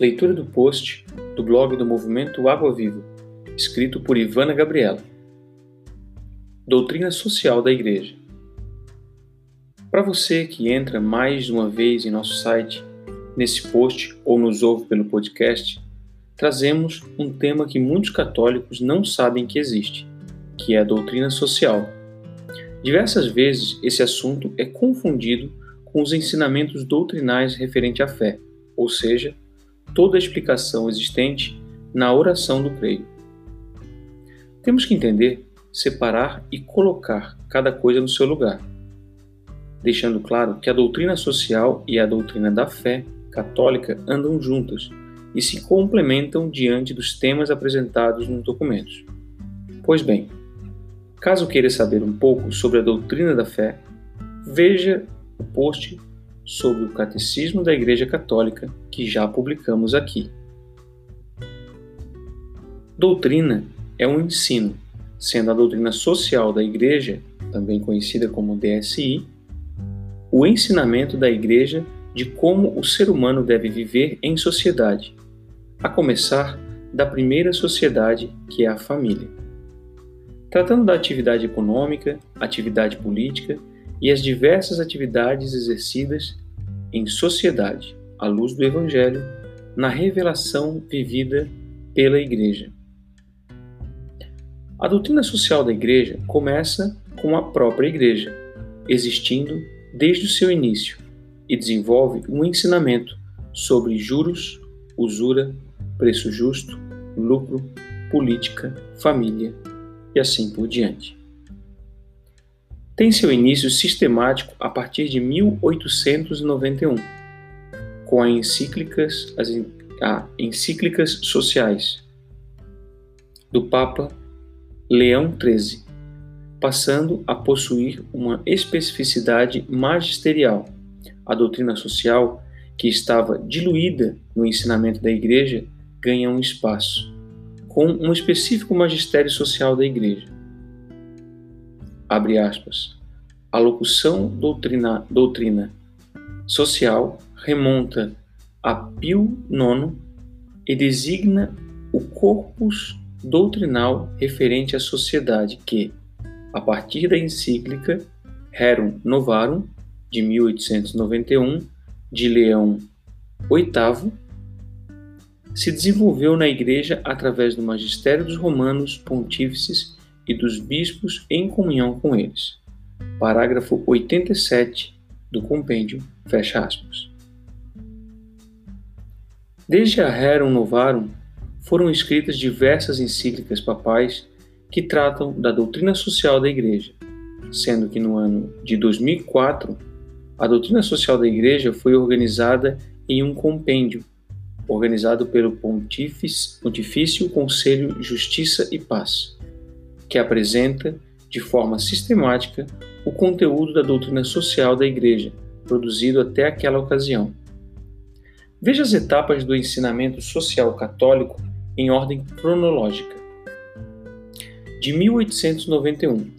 Leitura do post do blog do Movimento Água Viva, escrito por Ivana Gabriela. Doutrina Social da Igreja. Para você que entra mais uma vez em nosso site, nesse post ou nos ouve pelo podcast, trazemos um tema que muitos católicos não sabem que existe, que é a doutrina social. Diversas vezes esse assunto é confundido com os ensinamentos doutrinais referente à fé, ou seja, toda a explicação existente na oração do creio. Temos que entender, separar e colocar cada coisa no seu lugar, deixando claro que a doutrina social e a doutrina da fé católica andam juntas e se complementam diante dos temas apresentados nos documentos. Pois bem, caso queira saber um pouco sobre a doutrina da fé, veja o post sobre o Catecismo da Igreja Católica que já publicamos aqui. Doutrina é um ensino, sendo a doutrina social da Igreja, também conhecida como DSI, o ensinamento da Igreja de como o ser humano deve viver em sociedade, a começar da primeira sociedade, que é a família. Tratando da atividade econômica, atividade política e as diversas atividades exercidas em sociedade, à luz do Evangelho, na revelação vivida pela Igreja. A doutrina social da Igreja começa com a própria Igreja, existindo desde o seu início, e desenvolve um ensinamento sobre juros, usura, preço justo, lucro, política, família e assim por diante tem seu início sistemático a partir de 1891, com as encíclicas, as encíclicas sociais do Papa Leão XIII, passando a possuir uma especificidade magisterial. A doutrina social, que estava diluída no ensinamento da Igreja, ganha um espaço, com um específico magistério social da Igreja abre aspas, a locução doutrina, doutrina social remonta a Pio IX e designa o corpus doutrinal referente à sociedade que, a partir da encíclica Rerum Novarum, de 1891, de Leão VIII, se desenvolveu na Igreja através do magistério dos romanos pontífices e dos bispos em comunhão com eles. Parágrafo 87 do compêndio, fecha aspas. Desde a Rerum Novarum foram escritas diversas encíclicas papais que tratam da doutrina social da Igreja, sendo que no ano de 2004 a doutrina social da Igreja foi organizada em um compêndio organizado pelo Pontifício Conselho Justiça e Paz que apresenta, de forma sistemática, o conteúdo da doutrina social da Igreja, produzido até aquela ocasião. Veja as etapas do ensinamento social católico em ordem cronológica. De 1891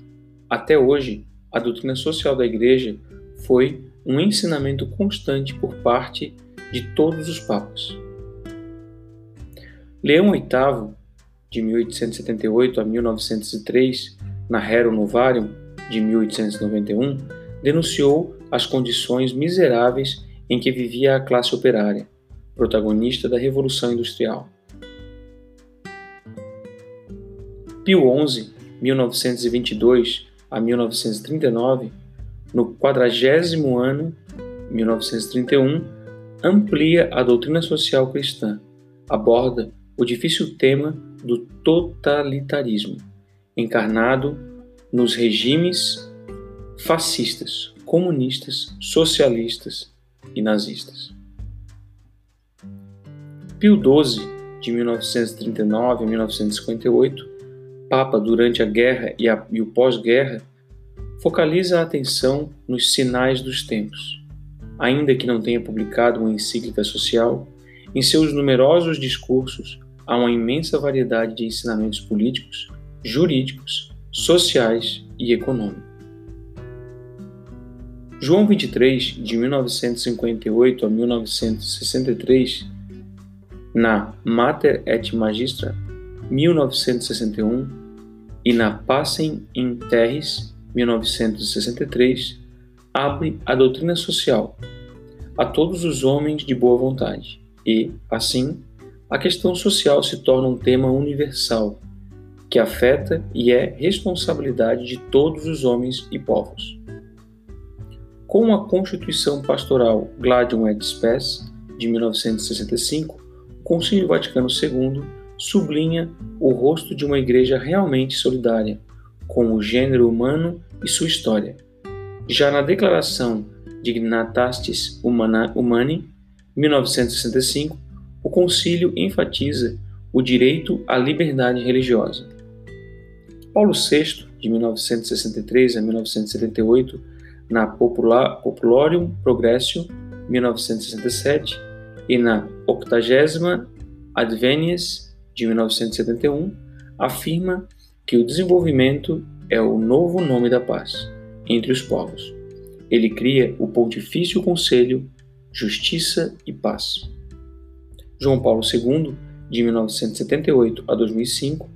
até hoje, a doutrina social da Igreja foi um ensinamento constante por parte de todos os papas. Leão VIII de 1878 a 1903, na Rerum Novarium, de 1891, denunciou as condições miseráveis em que vivia a classe operária, protagonista da Revolução Industrial. Pio XI, 1922 a 1939, no quadragésimo ano, 1931, amplia a doutrina social cristã, aborda o difícil tema do totalitarismo, encarnado nos regimes fascistas, comunistas, socialistas e nazistas. Pio XII, de 1939 a 1958, Papa durante a guerra e, a, e o pós-guerra, focaliza a atenção nos sinais dos tempos. Ainda que não tenha publicado uma encíclica social, em seus numerosos discursos há uma imensa variedade de ensinamentos políticos, jurídicos, sociais e econômicos. João 23, de 1958 a 1963, na Mater et Magistra, 1961, e na Passem in Terris, 1963, abre a doutrina social a todos os homens de boa vontade e, assim, a questão social se torna um tema universal que afeta e é responsabilidade de todos os homens e povos. Com a Constituição Pastoral Gladium et Spes de 1965, o Concílio Vaticano II sublinha o rosto de uma igreja realmente solidária com o gênero humano e sua história. Já na Declaração Dignitatis Humani, 1965, o concílio enfatiza o direito à liberdade religiosa. Paulo VI, de 1963 a 1978, na Populorium Progressio, 1967, e na 80 Advenies, de 1971, afirma que o desenvolvimento é o novo nome da paz entre os povos. Ele cria o Pontifício Conselho Justiça e Paz. João Paulo II, de 1978 a 2005,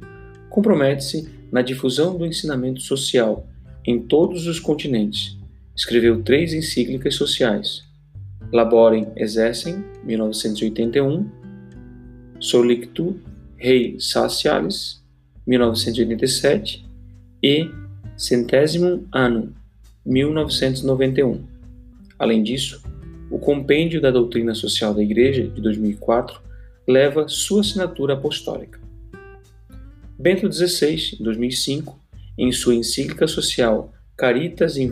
compromete-se na difusão do ensinamento social em todos os continentes. Escreveu três encíclicas sociais: Laborem Exercem, 1981, Solictu Rei Sacialis, 1987 e Centésimo Anno, 1991. Além disso, o Compêndio da Doutrina Social da Igreja, de 2004, leva sua assinatura apostólica. Bento XVI, em 2005, em sua encíclica social Caritas in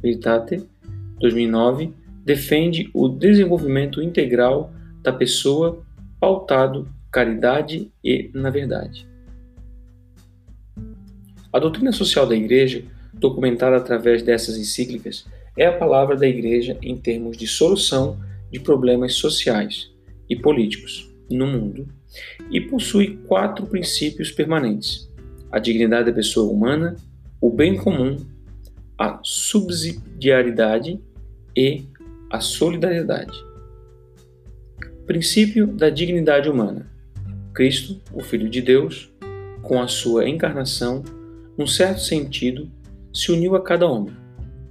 Veritate, 2009, defende o desenvolvimento integral da pessoa pautado caridade e na verdade. A doutrina social da Igreja, documentada através dessas encíclicas, é a palavra da Igreja em termos de solução de problemas sociais e políticos no mundo e possui quatro princípios permanentes: a dignidade da pessoa humana, o bem comum, a subsidiariedade e a solidariedade. Princípio da dignidade humana. Cristo, o Filho de Deus, com a sua encarnação, num certo sentido, se uniu a cada homem.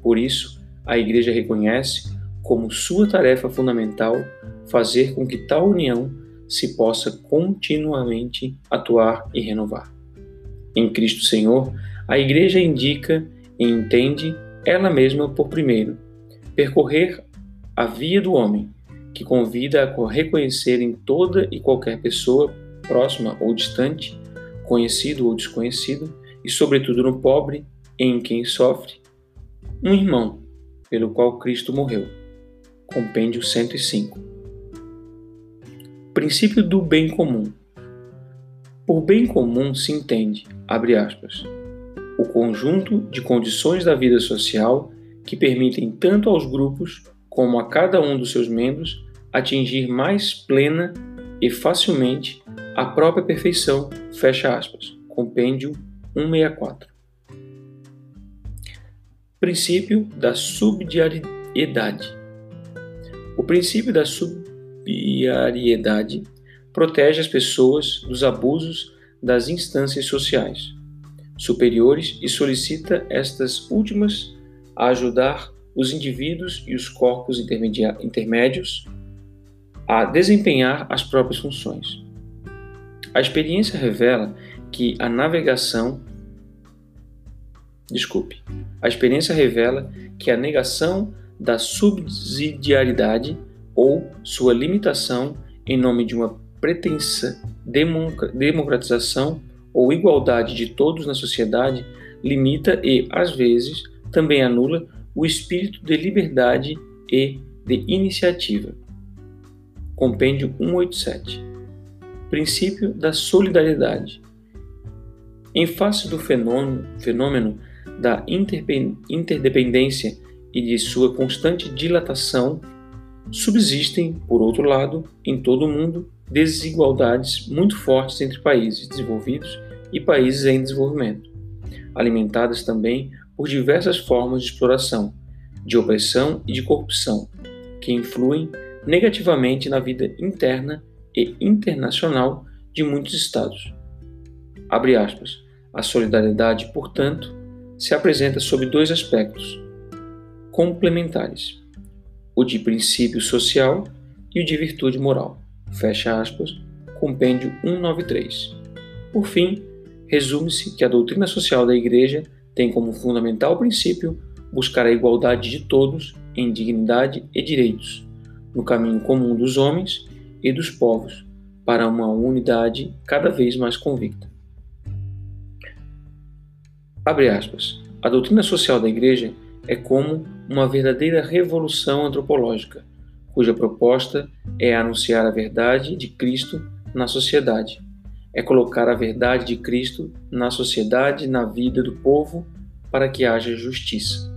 Por isso, a Igreja reconhece como sua tarefa fundamental fazer com que tal união se possa continuamente atuar e renovar. Em Cristo Senhor, a Igreja indica e entende ela mesma por primeiro percorrer a via do homem, que convida a reconhecer em toda e qualquer pessoa, próxima ou distante, conhecido ou desconhecido, e sobretudo no pobre, em quem sofre, um irmão pelo qual Cristo morreu. Compêndio 105. Princípio do bem comum. Por bem comum se entende, abre aspas, o conjunto de condições da vida social que permitem tanto aos grupos como a cada um dos seus membros atingir mais plena e facilmente a própria perfeição, fecha aspas. Compêndio 164. Princípio da subsidiariedade. O princípio da subsidiariedade protege as pessoas dos abusos das instâncias sociais superiores e solicita estas últimas a ajudar os indivíduos e os corpos intermédios a desempenhar as próprias funções. A experiência revela que a navegação Desculpe. A experiência revela que a negação da subsidiariedade ou sua limitação em nome de uma pretensa democratização ou igualdade de todos na sociedade limita e, às vezes, também anula o espírito de liberdade e de iniciativa. Compêndio 187. Princípio da solidariedade. Em face do fenômeno, fenômeno da interdependência e de sua constante dilatação, subsistem, por outro lado, em todo o mundo, desigualdades muito fortes entre países desenvolvidos e países em desenvolvimento, alimentadas também por diversas formas de exploração, de opressão e de corrupção, que influem negativamente na vida interna e internacional de muitos estados. Aspas. A solidariedade, portanto, se apresenta sob dois aspectos complementares: o de princípio social e o de virtude moral. Fecha aspas, compêndio 193. Por fim, resume-se que a doutrina social da Igreja tem como fundamental princípio buscar a igualdade de todos em dignidade e direitos, no caminho comum dos homens e dos povos, para uma unidade cada vez mais convicta. Abre aspas. A doutrina social da Igreja é como uma verdadeira revolução antropológica, cuja proposta é anunciar a verdade de Cristo na sociedade. É colocar a verdade de Cristo na sociedade, na vida do povo, para que haja justiça.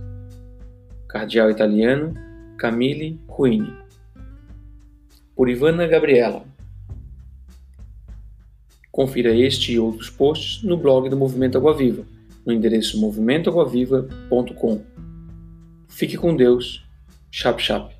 Cardeal italiano Camille Ruini. Por Ivana Gabriela. Confira este e outros posts no blog do Movimento Água Viva, no endereço movimentoaguaviva.com. Fique com Deus. Chap chap.